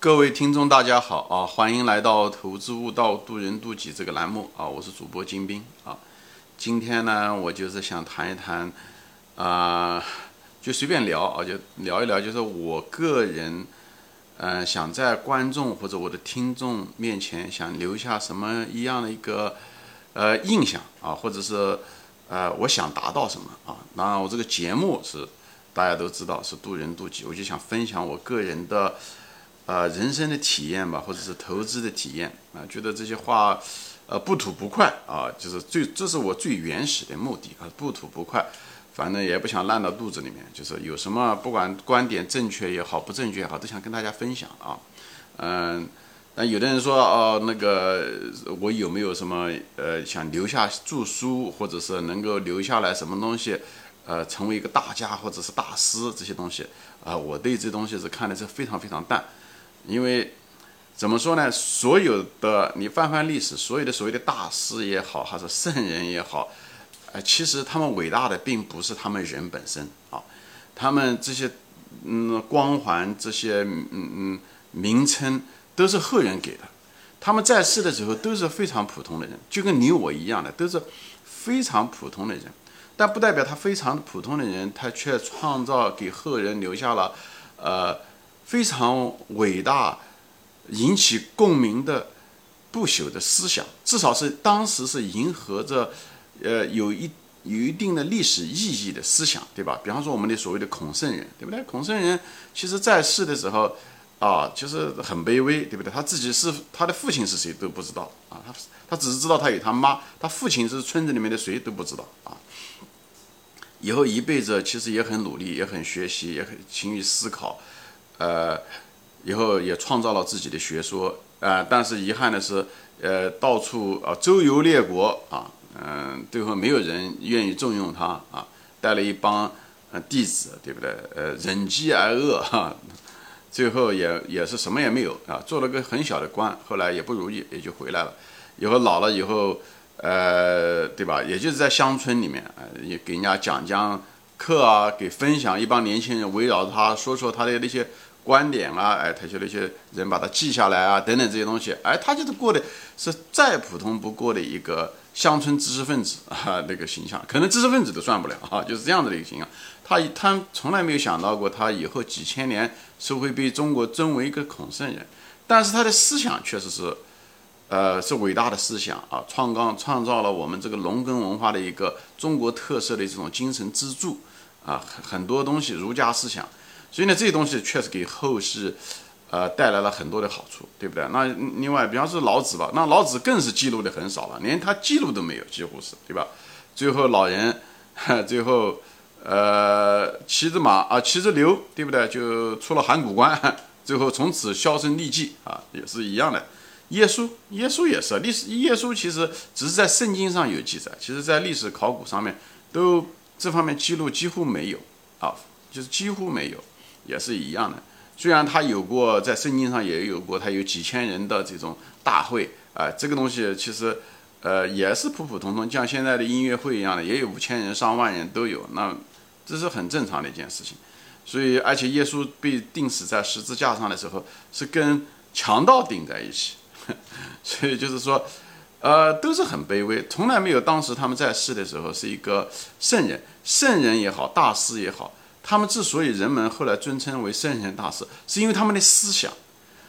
各位听众，大家好啊！欢迎来到《投资悟道，渡人渡己》这个栏目啊！我是主播金兵啊。今天呢，我就是想谈一谈啊，就随便聊啊，就聊一聊，就是我个人嗯，想在观众或者我的听众面前想留下什么一样的一个呃印象啊，或者是呃，我想达到什么啊？那我这个节目是大家都知道是渡人渡己，我就想分享我个人的。啊，人生的体验吧，或者是投资的体验啊，觉得这些话，呃，不吐不快啊，就是最，这是我最原始的目的啊，不吐不快，反正也不想烂到肚子里面，就是有什么不管观点正确也好，不正确也好，都想跟大家分享啊，嗯，那有的人说哦，那个我有没有什么呃想留下著书，或者是能够留下来什么东西，呃，成为一个大家或者是大师这些东西啊，我对这东西是看的是非常非常淡。因为怎么说呢？所有的你翻翻历史，所有的所谓的大师也好，还是圣人也好，呃，其实他们伟大的并不是他们人本身啊，他们这些嗯光环、这些嗯嗯名称都是后人给的。他们在世的时候都是非常普通的人，就跟你我一样的，都是非常普通的人。但不代表他非常普通的人，他却创造给后人留下了呃。非常伟大，引起共鸣的不朽的思想，至少是当时是迎合着，呃，有一有一定的历史意义的思想，对吧？比方说我们的所谓的孔圣人，对不对？孔圣人其实在世的时候啊，其实很卑微，对不对？他自己是他的父亲是谁都不知道啊，他他只是知道他有他妈，他父亲是村子里面的谁都不知道啊。以后一辈子其实也很努力，也很学习，也很勤于思考。呃，以后也创造了自己的学说，呃，但是遗憾的是，呃，到处啊周游列国啊，嗯，最后没有人愿意重用他啊，带了一帮呃弟子，对不对？呃，忍饥挨饿哈，最后也也是什么也没有啊，做了个很小的官，后来也不如意，也就回来了。以后老了以后，呃，对吧？也就是在乡村里面啊，也给人家讲讲课啊，给分享一帮年轻人围绕着他说说他的那些。观点啊，哎，他就那些人把它记下来啊，等等这些东西，哎，他就是过的是再普通不过的一个乡村知识分子 啊，那个形象，可能知识分子都算不了啊，就是这样子的一个形象。他他从来没有想到过，他以后几千年是会被中国尊为一个孔圣人，但是他的思想确实是，呃，是伟大的思想啊，创刚创造了我们这个农耕文化的一个中国特色的这种精神支柱啊，很很多东西儒家思想。所以呢，这些东西确实给后世，呃，带来了很多的好处，对不对？那另外，比方说老子吧，那老子更是记录的很少了，连他记录都没有，几乎是，对吧？最后老人，最后，呃，骑着马啊，骑着牛，对不对？就出了函谷关，最后从此销声匿迹啊，也是一样的。耶稣，耶稣也是历史，耶稣其实只是在圣经上有记载，其实在历史考古上面都这方面记录几乎没有啊，就是几乎没有。也是一样的，虽然他有过在圣经上也有过，他有几千人的这种大会啊，这个东西其实，呃，也是普普通通，像现在的音乐会一样的，也有五千人、上万人都有，那这是很正常的一件事情。所以，而且耶稣被钉死在十字架上的时候，是跟强盗钉在一起，所以就是说，呃，都是很卑微，从来没有当时他们在世的时候是一个圣人，圣人也好，大师也好。他们之所以人们后来尊称为圣贤大师，是因为他们的思想，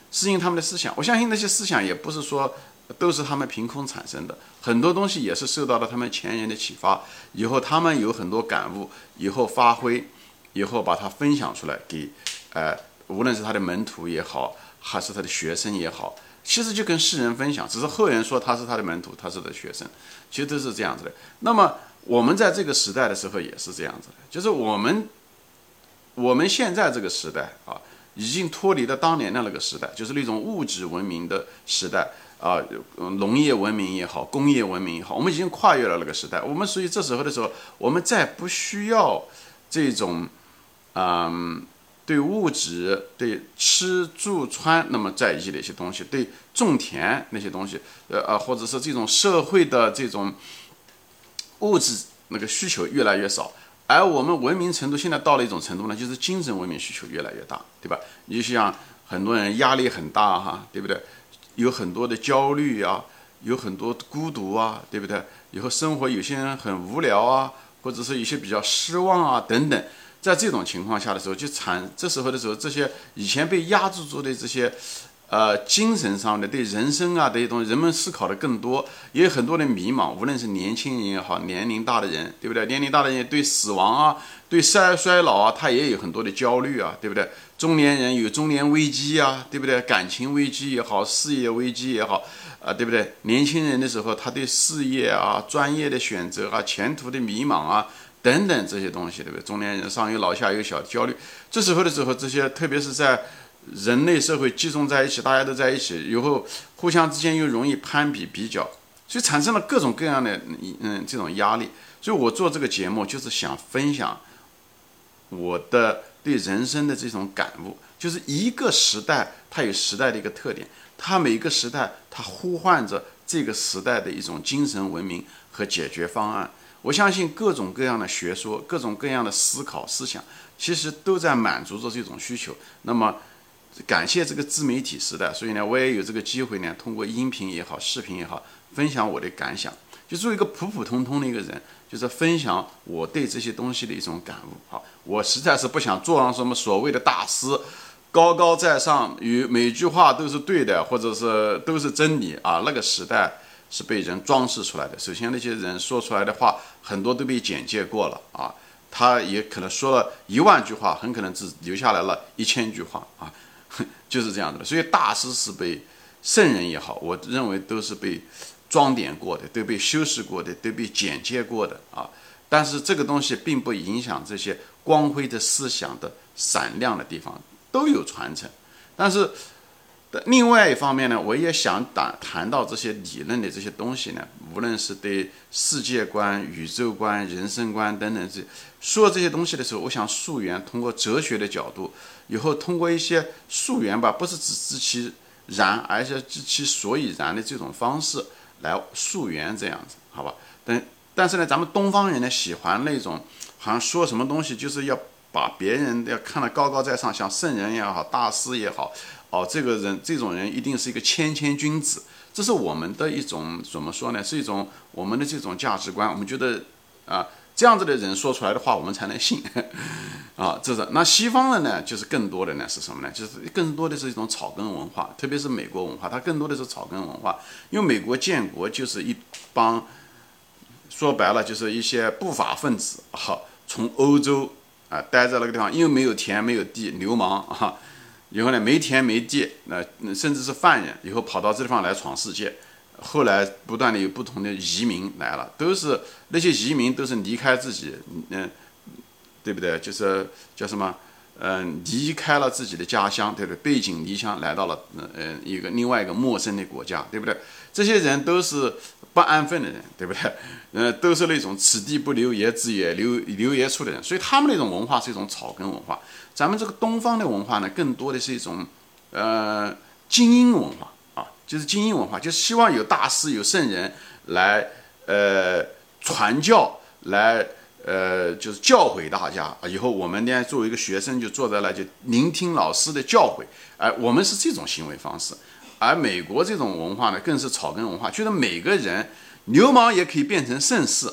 是因为他们的思想。我相信那些思想也不是说都是他们凭空产生的，很多东西也是受到了他们前人的启发。以后他们有很多感悟，以后发挥，以后把它分享出来给，呃，无论是他的门徒也好，还是他的学生也好，其实就跟世人分享。只是后人说他是他的门徒，他是他的学生，其实都是这样子的。那么我们在这个时代的时候也是这样子的，就是我们。我们现在这个时代啊，已经脱离了当年的那个时代，就是那种物质文明的时代啊，农业文明也好，工业文明也好，我们已经跨越了那个时代。我们所以这时候的时候，我们再不需要这种，嗯，对物质、对吃住穿那么在意的一些东西，对种田那些东西，呃啊，或者是这种社会的这种物质那个需求越来越少。而我们文明程度现在到了一种程度呢，就是精神文明需求越来越大，对吧？你就像很多人压力很大哈，对不对？有很多的焦虑啊，有很多孤独啊，对不对？以后生活有些人很无聊啊，或者是有些比较失望啊等等。在这种情况下的时候，就产这时候的时候，这些以前被压制住的这些。呃，精神上的对人生啊这些东西，人们思考的更多，也有很多的迷茫。无论是年轻人也好，年龄大的人，对不对？年龄大的人对死亡啊，对衰衰老啊，他也有很多的焦虑啊，对不对？中年人有中年危机啊，对不对？感情危机也好，事业危机也好，啊，对不对？年轻人的时候，他对事业啊、专业的选择啊、前途的迷茫啊等等这些东西，对不对？中年人上有老下有小，焦虑。这时候的时候，这些特别是在。人类社会集中在一起，大家都在一起，以后互相之间又容易攀比比较，所以产生了各种各样的嗯这种压力。所以我做这个节目就是想分享我的对人生的这种感悟。就是一个时代它有时代的一个特点，它每一个时代它呼唤着这个时代的一种精神文明和解决方案。我相信各种各样的学说、各种各样的思考思想，其实都在满足着这种需求。那么。感谢这个自媒体时代，所以呢，我也有这个机会呢，通过音频也好，视频也好，分享我的感想。就做一个普普通通的一个人，就是分享我对这些东西的一种感悟。好，我实在是不想做上什么所谓的大师，高高在上，与每句话都是对的，或者是都是真理啊。那个时代是被人装饰出来的。首先，那些人说出来的话，很多都被简介过了啊。他也可能说了一万句话，很可能只留下来了一千句话啊。就是这样子的，所以大师是被圣人也好，我认为都是被装点过的，都被修饰过的，都被剪接过的啊。但是这个东西并不影响这些光辉的思想的闪亮的地方都有传承。但是另外一方面呢，我也想谈谈到这些理论的这些东西呢，无论是对世界观、宇宙观、人生观等等这说这些东西的时候，我想溯源，通过哲学的角度。以后通过一些溯源吧，不是只知其然，而是知其所以然的这种方式来溯源，这样子，好吧？但但是呢，咱们东方人呢喜欢那种，好像说什么东西就是要把别人要看得高高在上，像圣人也好，大师也好，哦，这个人这种人一定是一个谦谦君子，这是我们的一种怎么说呢？是一种我们的这种价值观，我们觉得啊。这样子的人说出来的话，我们才能信 啊！这是那西方的呢，就是更多的呢是什么呢？就是更多的是一种草根文化，特别是美国文化，它更多的是草根文化。因为美国建国就是一帮，说白了就是一些不法分子，好从欧洲啊待在那个地方，因为没有田没有地，流氓啊，以后呢没田没地，那甚至是犯人，以后跑到这地方来闯世界。后来不断的有不同的移民来了，都是那些移民都是离开自己，嗯，对不对？就是叫什么，嗯，离开了自己的家乡，对不对？背井离乡来到了，嗯，一个另外一个陌生的国家，对不对？这些人都是不安分的人，对不对？嗯，都是那种此地不留爷，自也留留爷处的人，所以他们那种文化是一种草根文化。咱们这个东方的文化呢，更多的是一种，呃，精英文化啊。就是精英文化，就是希望有大师、有圣人来，呃，传教，来，呃，就是教诲大家啊。以后我们呢，作为一个学生，就坐在那，就聆听老师的教诲。哎，我们是这种行为方式。而美国这种文化呢，更是草根文化，觉得每个人流氓也可以变成盛世，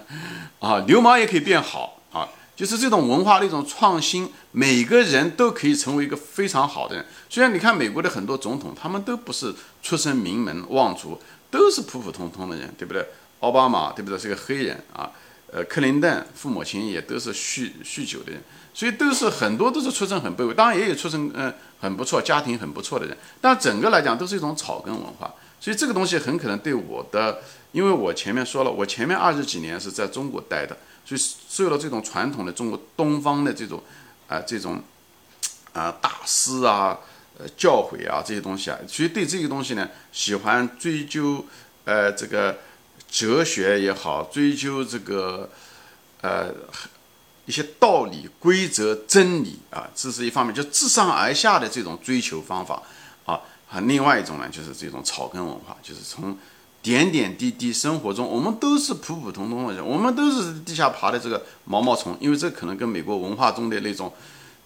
啊，流氓也可以变好。啊就是这种文化的一种创新，每个人都可以成为一个非常好的人。虽然你看美国的很多总统，他们都不是出身名门望族，都是普普通通的人，对不对？奥巴马对不对？是个黑人啊，呃，克林顿父母亲也都是酗酗酒的人，所以都是很多都是出身很卑微，当然也有出身嗯很不错、家庭很不错的人，但整个来讲都是一种草根文化。所以这个东西很可能对我的，因为我前面说了，我前面二十几年是在中国待的。所以受了这种传统的中国东方的这种啊这种啊大师啊呃教诲啊这些东西啊，所以对这个东西呢喜欢追究呃这个哲学也好，追究这个呃一些道理规则真理啊，这是一方面，就自上而下的这种追求方法啊啊，另外一种呢就是这种草根文化，就是从。点点滴滴生活中，我们都是普普通通的人，我们都是地下爬的这个毛毛虫。因为这可能跟美国文化中的那种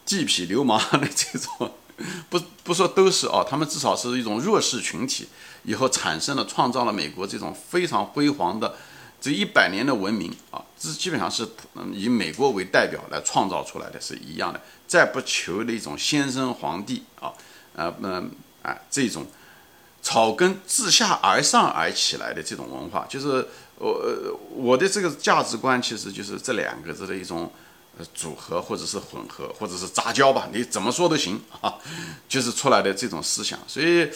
地痞流氓的这种 不不说都是啊，他们至少是一种弱势群体，以后产生了创造了美国这种非常辉煌的这一百年的文明啊，这基本上是以美国为代表来创造出来的，是一样的。再不求那种先生皇帝啊，呃嗯啊这种草根自下而上而起来的这种文化，就是我呃我的这个价值观其实就是这两个字的一种。组合或者是混合或者是杂交吧，你怎么说都行啊，就是出来的这种思想。所以，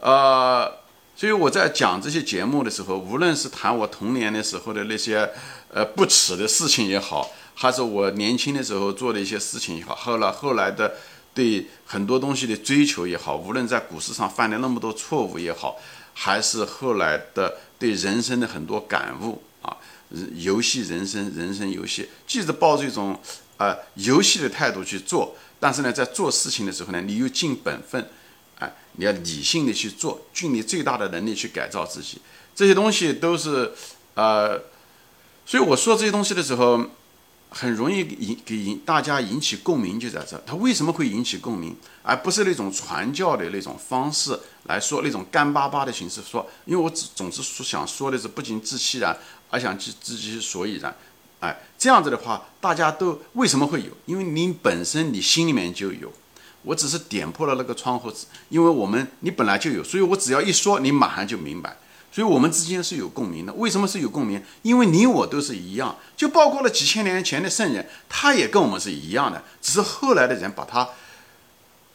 呃，所以我在讲这些节目的时候，无论是谈我童年的时候的那些呃不耻的事情也好，还是我年轻的时候做的一些事情也好，后来后来的对很多东西的追求也好，无论在股市上犯了那么多错误也好，还是后来的对人生的很多感悟啊。游戏人生，人生游戏，既是抱着一种啊游戏的态度去做，但是呢，在做事情的时候呢，你又尽本分，哎，你要理性的去做，尽你最大的能力去改造自己，这些东西都是呃，所以我说这些东西的时候，很容易引给引大家引起共鸣，就在这，它为什么会引起共鸣，而不是那种传教的那种方式来说，那种干巴巴的形式说，因为我总总是说想说的是不仅自欺然。而想知知其所以然，哎，这样子的话，大家都为什么会有？因为你本身你心里面就有，我只是点破了那个窗户纸，因为我们你本来就有，所以我只要一说，你马上就明白。所以我们之间是有共鸣的。为什么是有共鸣？因为你我都是一样，就包括了几千年前的圣人，他也跟我们是一样的，只是后来的人把他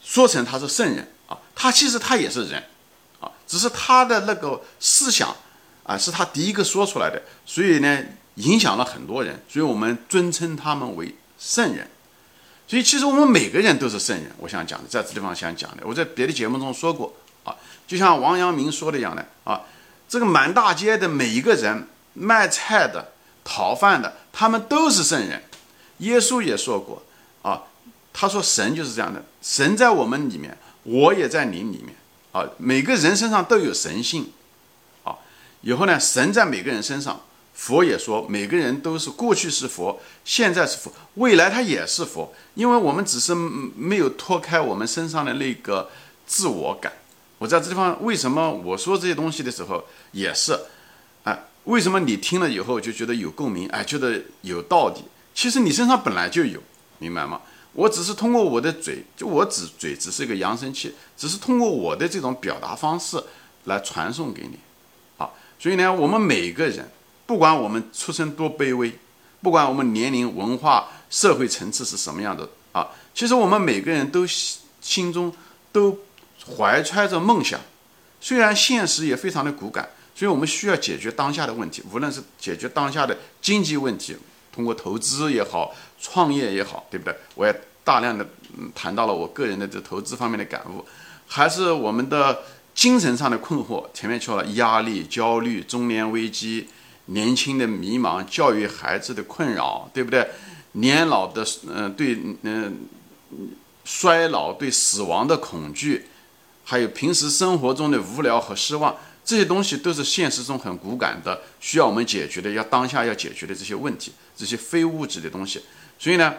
说成他是圣人啊，他其实他也是人啊，只是他的那个思想。啊，是他第一个说出来的，所以呢，影响了很多人，所以我们尊称他们为圣人。所以其实我们每个人都是圣人。我想讲的，在这地方想讲的，我在别的节目中说过啊，就像王阳明说的一样的啊，这个满大街的每一个人，卖菜的、讨饭的，他们都是圣人。耶稣也说过啊，他说神就是这样的，神在我们里面，我也在你里面啊，每个人身上都有神性啊。以后呢，神在每个人身上，佛也说每个人都是过去是佛，现在是佛，未来他也是佛，因为我们只是没有脱开我们身上的那个自我感。我在这地方为什么我说这些东西的时候也是，哎，为什么你听了以后就觉得有共鸣，哎，觉得有道理？其实你身上本来就有，明白吗？我只是通过我的嘴，就我只嘴只是一个扬声器，只是通过我的这种表达方式来传送给你。所以呢，我们每个人，不管我们出身多卑微，不管我们年龄、文化、社会层次是什么样的啊，其实我们每个人都心中都怀揣着梦想。虽然现实也非常的骨感，所以我们需要解决当下的问题，无论是解决当下的经济问题，通过投资也好，创业也好，对不对？我也大量的谈到了我个人的这投资方面的感悟，还是我们的。精神上的困惑，前面说了压力、焦虑、中年危机、年轻的迷茫、教育孩子的困扰，对不对？年老的，嗯，对，嗯，衰老、对死亡的恐惧，还有平时生活中的无聊和失望，这些东西都是现实中很骨感的，需要我们解决的，要当下要解决的这些问题，这些非物质的东西。所以呢，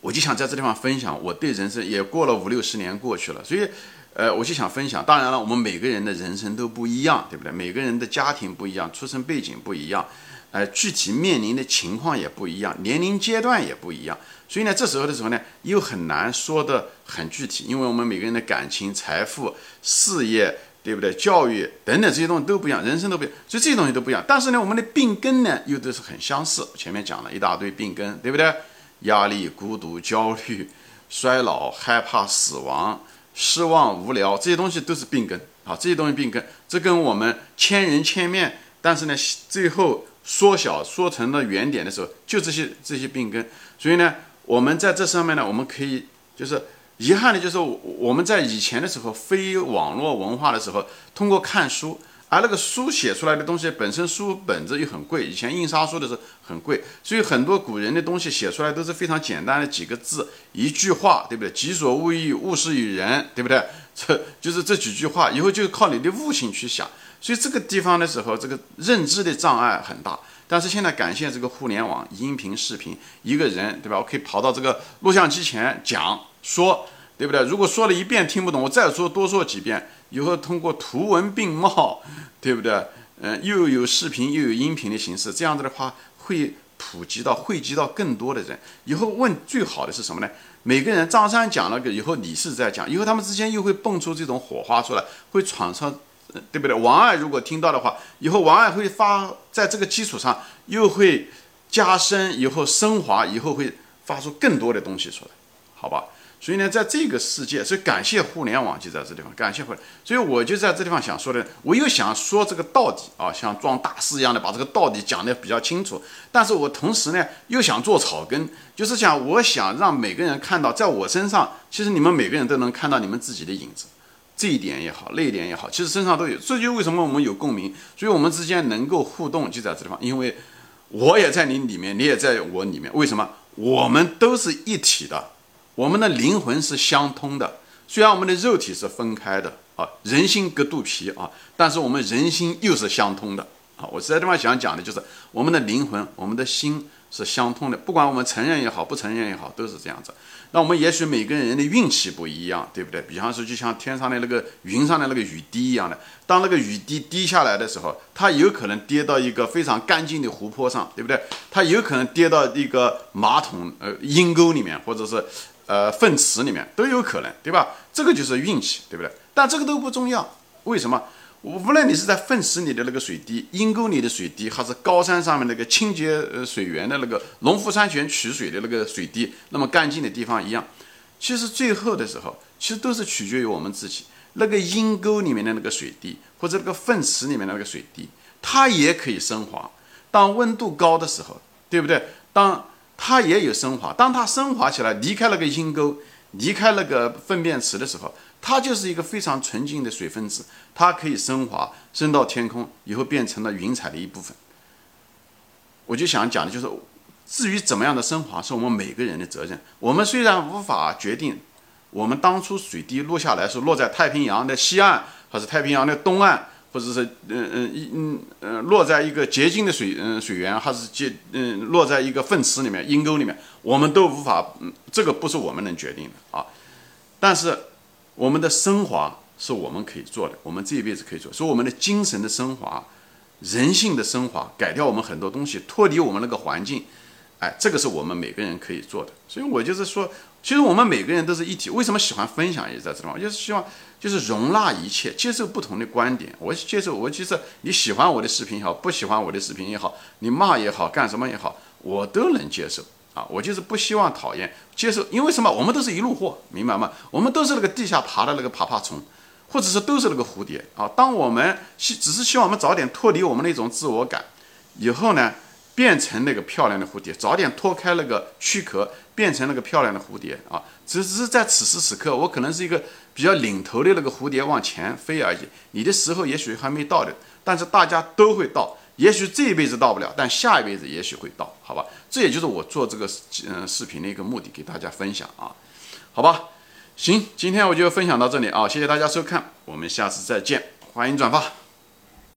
我就想在这地方分享，我对人生也过了五六十年过去了，所以。呃，我就想分享。当然了，我们每个人的人生都不一样，对不对？每个人的家庭不一样，出生背景不一样，呃，具体面临的情况也不一样，年龄阶段也不一样。所以呢，这时候的时候呢，又很难说的很具体，因为我们每个人的感情、财富、事业，对不对？教育等等这些东西都不一样，人生都不一样，所以这些东西都不一样。但是呢，我们的病根呢，又都是很相似。前面讲了一大堆病根，对不对？压力、孤独、焦虑、衰老、害怕死亡。失望、无聊这些东西都是病根啊！这些东西病根，这跟我们千人千面，但是呢，最后缩小缩成了原点的时候，就这些这些病根。所以呢，我们在这上面呢，我们可以就是遗憾的就是我们在以前的时候，非网络文化的时候，通过看书。而那个书写出来的东西本身书本子又很贵，以前印刷书的时候很贵，所以很多古人的东西写出来都是非常简单的几个字，一句话，对不对？己所勿欲，勿施于人，对不对？这就是这几句话，以后就靠你的悟性去想。所以这个地方的时候，这个认知的障碍很大。但是现在感谢这个互联网，音频、视频，一个人，对吧？我可以跑到这个录像机前讲说，对不对？如果说了一遍听不懂，我再说多说几遍，以后通过图文并茂，对不对？嗯，又有视频又有音频的形式，这样子的话会普及到汇集到更多的人。以后问最好的是什么呢？每个人张三讲了个，以后李四在讲，以后他们之间又会蹦出这种火花出来，会闯上，对不对？王二如果听到的话，以后王二会发在这个基础上又会加深，以后升华，以后会发出更多的东西出来，好吧？所以呢，在这个世界，所以感谢互联网就在这地方，感谢互联。所以我就在这地方想说的，我又想说这个道理啊，像装大师一样的把这个道理讲得比较清楚。但是我同时呢，又想做草根，就是想我想让每个人看到，在我身上，其实你们每个人都能看到你们自己的影子，这一点也好，那一点也好，其实身上都有。这就为什么我们有共鸣，所以我们之间能够互动，就在这地方。因为我也在你里面，你也在我里面，为什么？我们都是一体的。我们的灵魂是相通的，虽然我们的肉体是分开的啊，人心隔肚皮啊，但是我们人心又是相通的啊。我在这地方想讲的就是，我们的灵魂，我们的心是相通的，不管我们承认也好，不承认也好，都是这样子。那我们也许每个人的运气不一样，对不对？比方说，就像天上的那个云上的那个雨滴一样的，当那个雨滴滴下来的时候，它有可能跌到一个非常干净的湖泊上，对不对？它有可能跌到一个马桶呃阴沟里面，或者是。呃，粪池里面都有可能，对吧？这个就是运气，对不对？但这个都不重要，为什么？无论你是在粪池里的那个水滴、阴沟里的水滴，还是高山上面那个清洁水源的那个农夫山泉取水的那个水滴，那么干净的地方一样，其实最后的时候，其实都是取决于我们自己。那个阴沟里面的那个水滴，或者那个粪池里面的那个水滴，它也可以升华。当温度高的时候，对不对？当它也有升华，当它升华起来，离开那个阴沟，离开那个粪便池的时候，它就是一个非常纯净的水分子，它可以升华，升到天空，以后变成了云彩的一部分。我就想讲的就是，至于怎么样的升华，是我们每个人的责任。我们虽然无法决定，我们当初水滴落下来是落在太平洋的西岸，还是太平洋的东岸。或者是嗯嗯一嗯嗯落在一个洁净的水嗯水源，还是接嗯落在一个粪池里面、阴沟里面，我们都无法嗯这个不是我们能决定的啊。但是我们的升华是我们可以做的，我们这一辈子可以做，所以我们的精神的升华、人性的升华，改掉我们很多东西，脱离我们那个环境，哎，这个是我们每个人可以做的。所以我就是说。其实我们每个人都是一体，为什么喜欢分享也在这地方，就是希望就是容纳一切，接受不同的观点。我接受，我其实你喜欢我的视频也好，不喜欢我的视频也好，你骂也好，干什么也好，我都能接受啊。我就是不希望讨厌，接受，因为什么？我们都是一路货，明白吗？我们都是那个地下爬的那个爬爬虫，或者是都是那个蝴蝶啊。当我们希只是希望我们早点脱离我们那种自我感，以后呢？变成那个漂亮的蝴蝶，早点脱开那个躯壳，变成那个漂亮的蝴蝶啊！只是在此时此刻，我可能是一个比较领头的那个蝴蝶往前飞而已。你的时候也许还没到的，但是大家都会到。也许这一辈子到不了，但下一辈子也许会到，好吧？这也就是我做这个嗯视频的一个目的，给大家分享啊，好吧？行，今天我就分享到这里啊，谢谢大家收看，我们下次再见，欢迎转发。